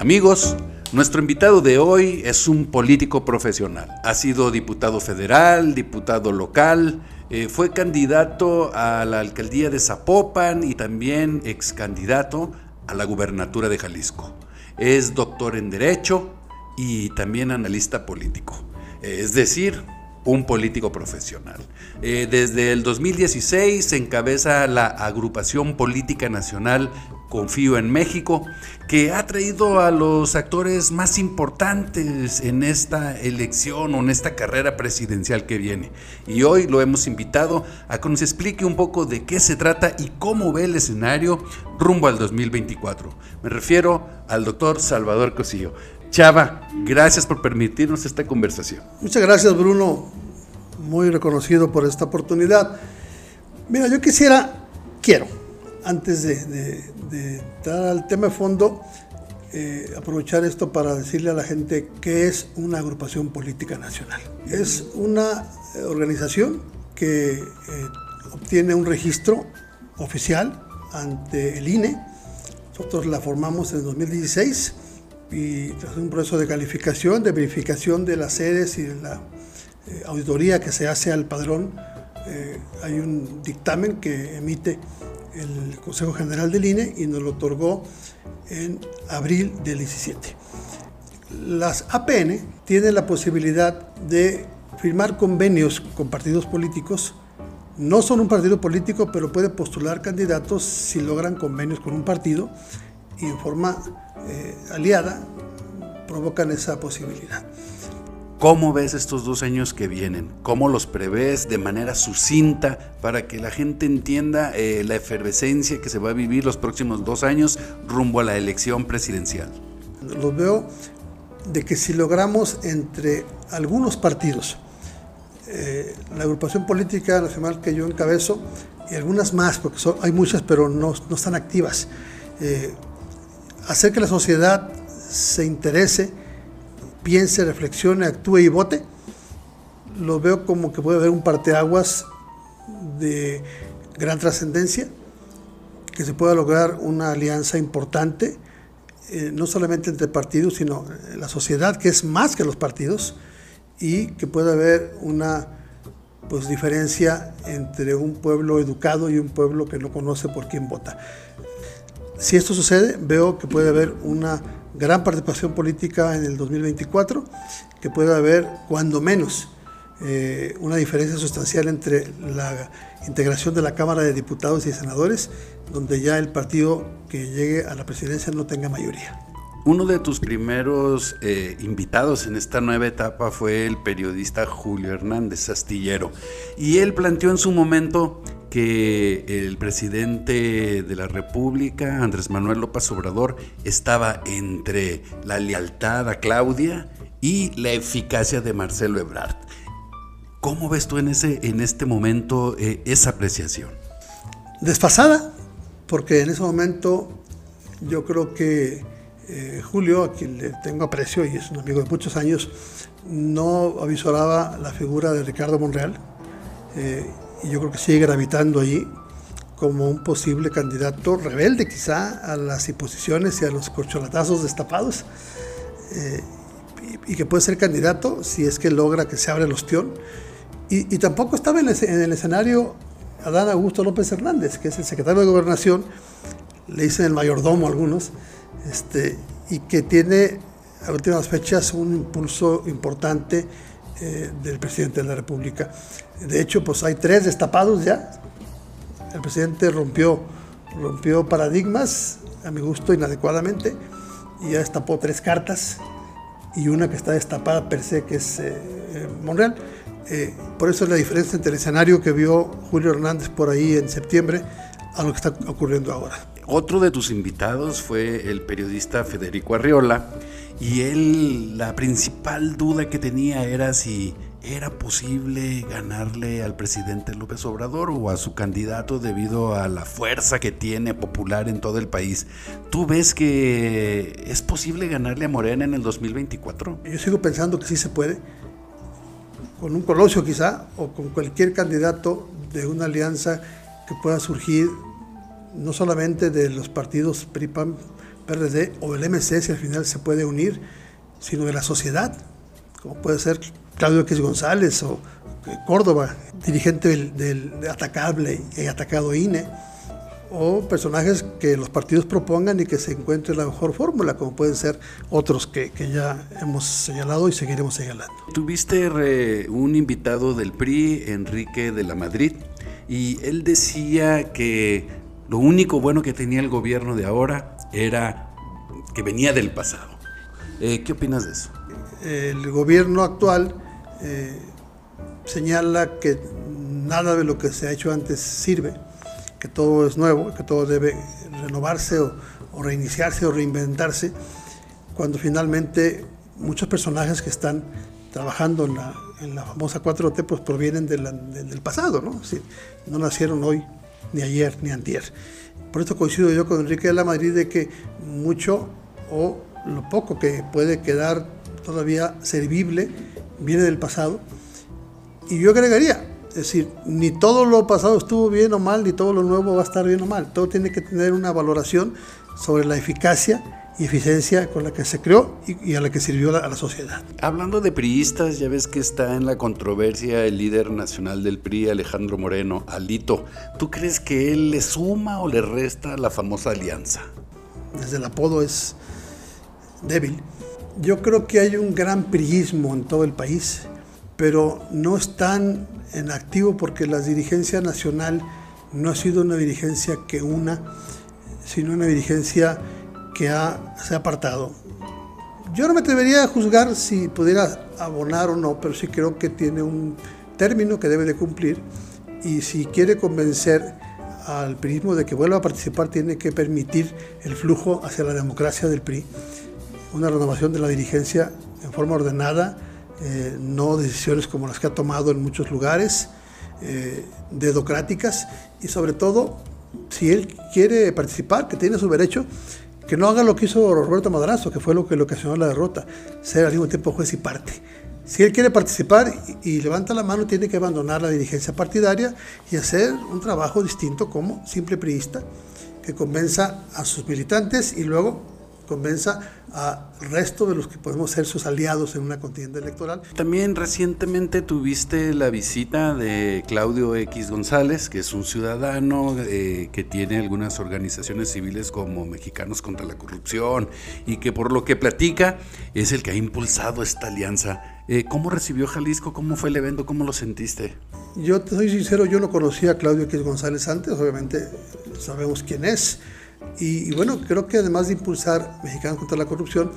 Amigos, nuestro invitado de hoy es un político profesional. Ha sido diputado federal, diputado local, eh, fue candidato a la alcaldía de Zapopan y también ex candidato a la gubernatura de Jalisco. Es doctor en Derecho y también analista político. Es decir, un político profesional. Eh, desde el 2016 encabeza la agrupación política nacional Confío en México, que ha traído a los actores más importantes en esta elección o en esta carrera presidencial que viene. Y hoy lo hemos invitado a que nos explique un poco de qué se trata y cómo ve el escenario rumbo al 2024. Me refiero al doctor Salvador Cosillo. Chava, gracias por permitirnos esta conversación. Muchas gracias, Bruno. Muy reconocido por esta oportunidad. Mira, yo quisiera, quiero, antes de, entrar al tema de fondo, eh, aprovechar esto para decirle a la gente qué es una agrupación política nacional. Es una eh, organización que eh, obtiene un registro oficial ante el INE. Nosotros la formamos en 2016 y tras un proceso de calificación, de verificación de las sedes y de la auditoría que se hace al padrón, hay un dictamen que emite el Consejo General del INE y nos lo otorgó en abril del 17. Las APN tienen la posibilidad de firmar convenios con partidos políticos. No son un partido político, pero puede postular candidatos si logran convenios con un partido y en forma eh, aliada provocan esa posibilidad. ¿Cómo ves estos dos años que vienen? ¿Cómo los prevés de manera sucinta para que la gente entienda eh, la efervescencia que se va a vivir los próximos dos años rumbo a la elección presidencial? Lo veo de que si logramos entre algunos partidos, eh, la agrupación política nacional que yo encabezo y algunas más, porque hay muchas pero no, no están activas, hacer que la sociedad se interese, piense, reflexione, actúe y vote, lo veo como que puede haber un parteaguas de gran trascendencia, que se pueda lograr una alianza importante, eh, no solamente entre partidos, sino la sociedad, que es más que los partidos, y que pueda haber una pues, diferencia entre un pueblo educado y un pueblo que no conoce por quién vota. Si esto sucede, veo que puede haber una gran participación política en el 2024, que puede haber, cuando menos, eh, una diferencia sustancial entre la integración de la Cámara de Diputados y Senadores, donde ya el partido que llegue a la presidencia no tenga mayoría. Uno de tus primeros eh, invitados en esta nueva etapa fue el periodista Julio Hernández Astillero, y él planteó en su momento que el presidente de la República, Andrés Manuel López Obrador, estaba entre la lealtad a Claudia y la eficacia de Marcelo Ebrard. ¿Cómo ves tú en, ese, en este momento eh, esa apreciación? Desfasada, porque en ese momento yo creo que eh, Julio, a quien le tengo aprecio y es un amigo de muchos años, no avisoraba la figura de Ricardo Monreal. Eh, y yo creo que sigue gravitando allí como un posible candidato rebelde quizá a las imposiciones y a los corcholatazos destapados eh, y, que puede ser candidato si es que logra que se abra el ostión. Y, tampoco estaba en el, escenario Adán Augusto López Hernández, que es el secretario de Gobernación, le dicen el mayordomo algunos, este, y que tiene a últimas fechas un impulso importante eh, del presidente de la República. De hecho, pues hay tres destapados ya. El presidente rompió, rompió paradigmas, a mi gusto, inadecuadamente, y ya destapó tres cartas y una que está destapada per se, que es eh, eh, Monreal. por eso es la diferencia entre el escenario que vio Julio Hernández por ahí en septiembre a lo que está ocurriendo ahora. Otro de tus invitados fue el periodista Federico Arriola y él, la principal duda que tenía era si era posible ganarle al presidente López Obrador o a su candidato debido a la fuerza que tiene popular en todo el país. ¿Tú ves que es posible ganarle a Morena en el 2024? Yo sigo pensando que sí se puede, con un colosio quizá, o con cualquier candidato de una alianza que pueda surgir no solamente de los partidos PRI, PRD o el MC, si al final se puede unir, sino de la sociedad, como puede ser Claudio X González o Córdoba, dirigente del, del atacable y atacado INE o personajes que los partidos propongan y que se encuentre la mejor fórmula, como pueden ser otros que, que, ya hemos señalado y seguiremos señalando. Tuviste un invitado del PRI, Enrique de la Madrid, y él decía que lo único bueno que tenía el gobierno de ahora era que venía del pasado. Eh, ¿Qué opinas de eso? El gobierno actual eh, señala que nada de lo que se ha hecho antes sirve que todo es nuevo, que todo debe renovarse o, reiniciarse o reinventarse, cuando finalmente muchos personajes que están trabajando en la, en la famosa 4T pues provienen del pasado, ¿no? no nacieron hoy, ni ayer, ni antier. Por esto coincido yo con Enrique de la Madrid de que mucho o lo poco que puede quedar todavía servible viene del pasado. Y yo agregaría, es decir, ni todo lo pasado estuvo bien o mal, ni todo lo nuevo va a estar bien o mal. Todo tiene que tener una valoración sobre la eficacia y eficiencia con la que se creó y, a la que sirvió a la sociedad. Hablando de priistas, ya ves que está en la controversia el líder nacional del PRI, Alejandro Moreno, Alito. ¿Tú crees que él le suma o le resta la famosa alianza? Desde el apodo es débil. Yo creo que hay un gran priismo en todo el país, pero no están en activo porque la dirigencia nacional no ha sido una dirigencia que una, sino una dirigencia que ha, se ha apartado. Yo no me atrevería a juzgar si pudiera abonar o no, pero sí creo que tiene un término que debe de cumplir y si quiere convencer al PRIismo de que vuelva a participar tiene que permitir el flujo hacia la democracia del PRI, una renovación de la dirigencia en forma ordenada, eh, no decisiones como las que ha tomado en muchos lugares, eh, dedocráticas, y sobre todo, si él quiere participar, que tiene su derecho, que no haga lo que hizo Roberto Madrazo, que fue lo que le ocasionó la derrota, ser al mismo tiempo juez y parte. Si él quiere participar y, y, levanta la mano, tiene que abandonar la dirigencia partidaria y hacer un trabajo distinto como simple priista, que convenza a sus militantes y luego convenza al resto de los que podemos ser sus aliados en una contienda electoral. También recientemente tuviste la visita de Claudio X González, que es un ciudadano eh, que tiene algunas organizaciones civiles como Mexicanos contra la Corrupción y que por lo que platica es el que ha impulsado esta alianza. Eh, ¿Cómo recibió Jalisco? ¿Cómo fue el evento? ¿Cómo lo sentiste? Yo te soy sincero, yo no conocía a Claudio X González antes, obviamente sabemos quién es y, bueno, creo que además de impulsar Mexicanos contra la Corrupción,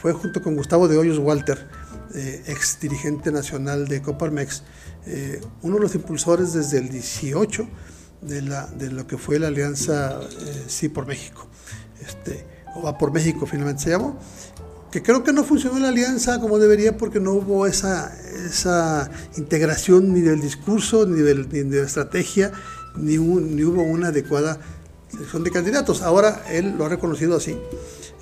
fue junto con Gustavo de Hoyos Walter, eh, ex dirigente nacional de Coparmex, eh, uno de los impulsores desde el 18 de, la, de lo que fue la alianza eh, Sí por México, este, o Va por México finalmente se llamó, que creo que no funcionó la alianza como debería porque no hubo esa, esa integración ni del discurso, ni, del, ni de la estrategia, ni, ni hubo una adecuada son de candidatos. Ahora él lo ha reconocido así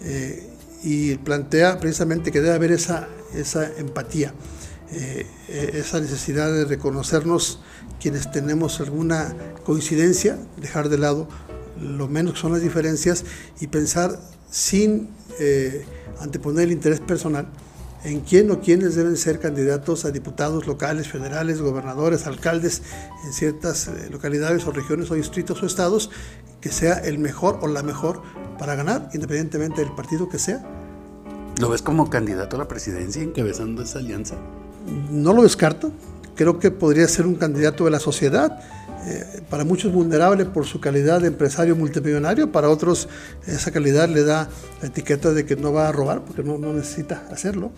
eh, y plantea precisamente que debe haber esa, esa empatía, eh, esa necesidad de reconocernos quienes tenemos alguna coincidencia, dejar de lado lo menos que son las diferencias y pensar sin eh, anteponer el interés personal en quién o quiénes deben ser candidatos a diputados locales, federales, gobernadores, alcaldes en ciertas localidades o regiones o distritos o estados que sea el mejor o la mejor para ganar, independientemente del partido que sea. ¿Lo ves como candidato a la presidencia encabezando esa alianza? No lo descarto. Creo que podría ser un candidato de la sociedad eh, para muchos vulnerable por su calidad de empresario multimillonario, para otros esa calidad le da la etiqueta de que no va a robar porque no, no necesita hacerlo.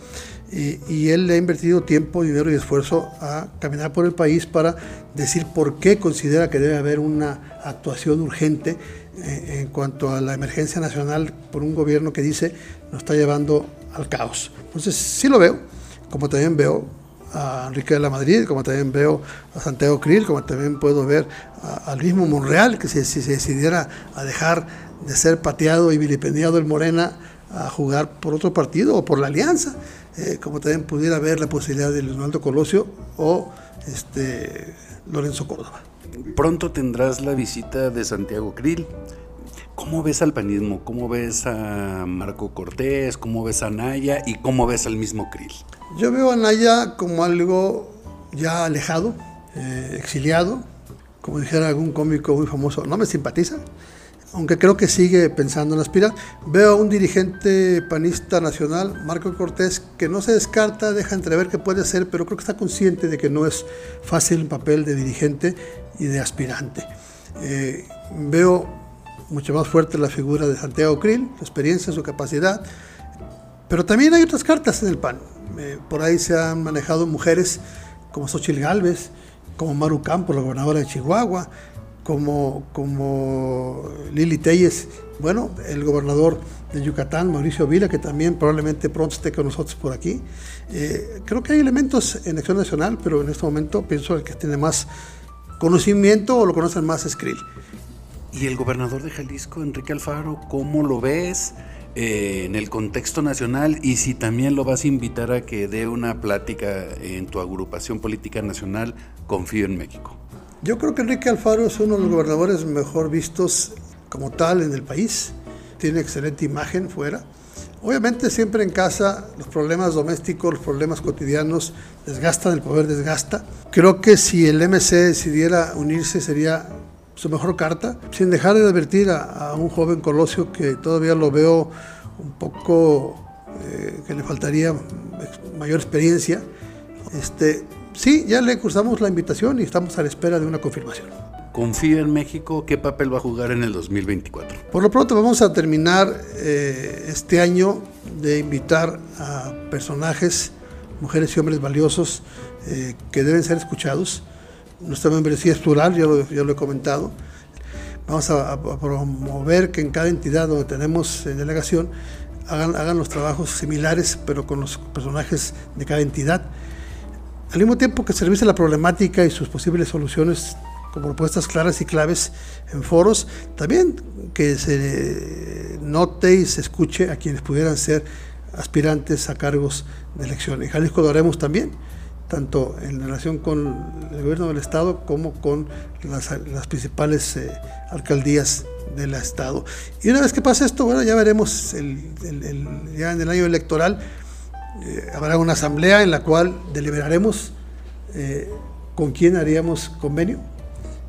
Y, y, él le ha invertido tiempo, dinero y esfuerzo a caminar por el país para decir por qué considera que debe haber una actuación urgente eh, en cuanto a la emergencia nacional por un gobierno que dice nos está llevando al caos. Entonces sí lo veo, como también veo a Enrique de la Madrid, como también veo a Santiago Krill, como también puedo ver al mismo Monreal, que si, se decidiera a dejar de ser pateado y vilipendiado el Morena a jugar por otro partido o por la alianza, eh, como también pudiera ver la posibilidad de Leonardo Colosio o este, Lorenzo Córdoba. Pronto tendrás la visita de Santiago Krill. ¿Cómo ves al panismo? ¿Cómo ves a Marco Cortés? ¿Cómo ves a Naya? ¿Y cómo ves al mismo Krill? Yo veo a Naya como algo ya alejado, eh, exiliado, como dijera algún cómico muy famoso, no me simpatiza, aunque creo que sigue pensando en aspirar. Veo a un dirigente panista nacional, Marco Cortés, que no se descarta, deja entrever que puede ser, pero creo que está consciente de que no es fácil el papel de dirigente y de aspirante. Eh, veo mucho más fuerte la figura de Santiago Krill, su experiencia, su capacidad, pero también hay otras cartas en el PAN. Por ahí se han manejado mujeres como Xochitl Galvez, como Maru Campos, la gobernadora de Chihuahua, como, como Lili Telles, bueno, el gobernador de Yucatán, Mauricio Vila, que también probablemente pronto esté con nosotros por aquí. Eh, creo que hay elementos en Acción Nacional, pero en este momento pienso el que tiene más conocimiento o lo conocen más es Krill. ¿Y el gobernador de Jalisco, Enrique Alfaro, cómo lo ves eh, en el contexto nacional y si también lo vas a invitar a que dé una plática en tu agrupación política nacional, confío en México? Yo creo que Enrique Alfaro es uno de los gobernadores mejor vistos como tal en el país. Tiene excelente imagen fuera. Obviamente siempre en casa los problemas domésticos, los problemas cotidianos desgastan, el poder desgasta. Creo que si el MC decidiera unirse sería su mejor carta, sin dejar de advertir a, un joven Colosio que todavía lo veo un poco eh, que le faltaría mayor experiencia. Este, sí, ya le cursamos la invitación y estamos a la espera de una confirmación. ¿Confía en México? ¿Qué papel va a jugar en el 2024? Por lo pronto vamos a terminar eh, este año de invitar a personajes, mujeres y hombres valiosos eh, que deben ser escuchados nuestra membresía es plural, ya lo, lo he comentado. Vamos a, promover que en cada entidad donde tenemos delegación hagan, hagan los trabajos similares, pero con los personajes de cada entidad. Al mismo tiempo que se la problemática y sus posibles soluciones con propuestas claras y claves en foros, también que se note y se escuche a quienes pudieran ser aspirantes a cargos de elección. En Jalisco lo haremos también tanto en relación con el gobierno del Estado como con las, principales eh, alcaldías del Estado. Y una vez que pase esto, bueno, ya veremos, el, ya en el año electoral eh, habrá una asamblea en la cual deliberaremos eh, con quién haríamos convenio.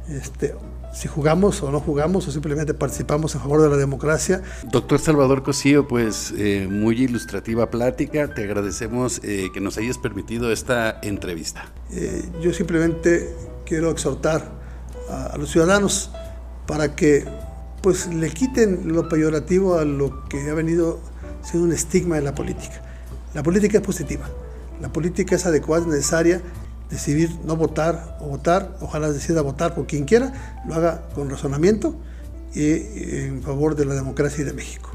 Este, si jugamos o no jugamos o simplemente participamos a favor de la democracia. Doctor Salvador Cosío, pues eh, muy ilustrativa plática, te agradecemos eh, que nos hayas permitido esta entrevista. Eh, yo simplemente quiero exhortar a, los ciudadanos para que pues le quiten lo peyorativo a lo que ha venido siendo un estigma de la política. La política es positiva, la política es adecuada, es necesaria decidir no votar o votar, ojalá decida votar por quien quiera, lo haga con razonamiento y en favor de la democracia y de México.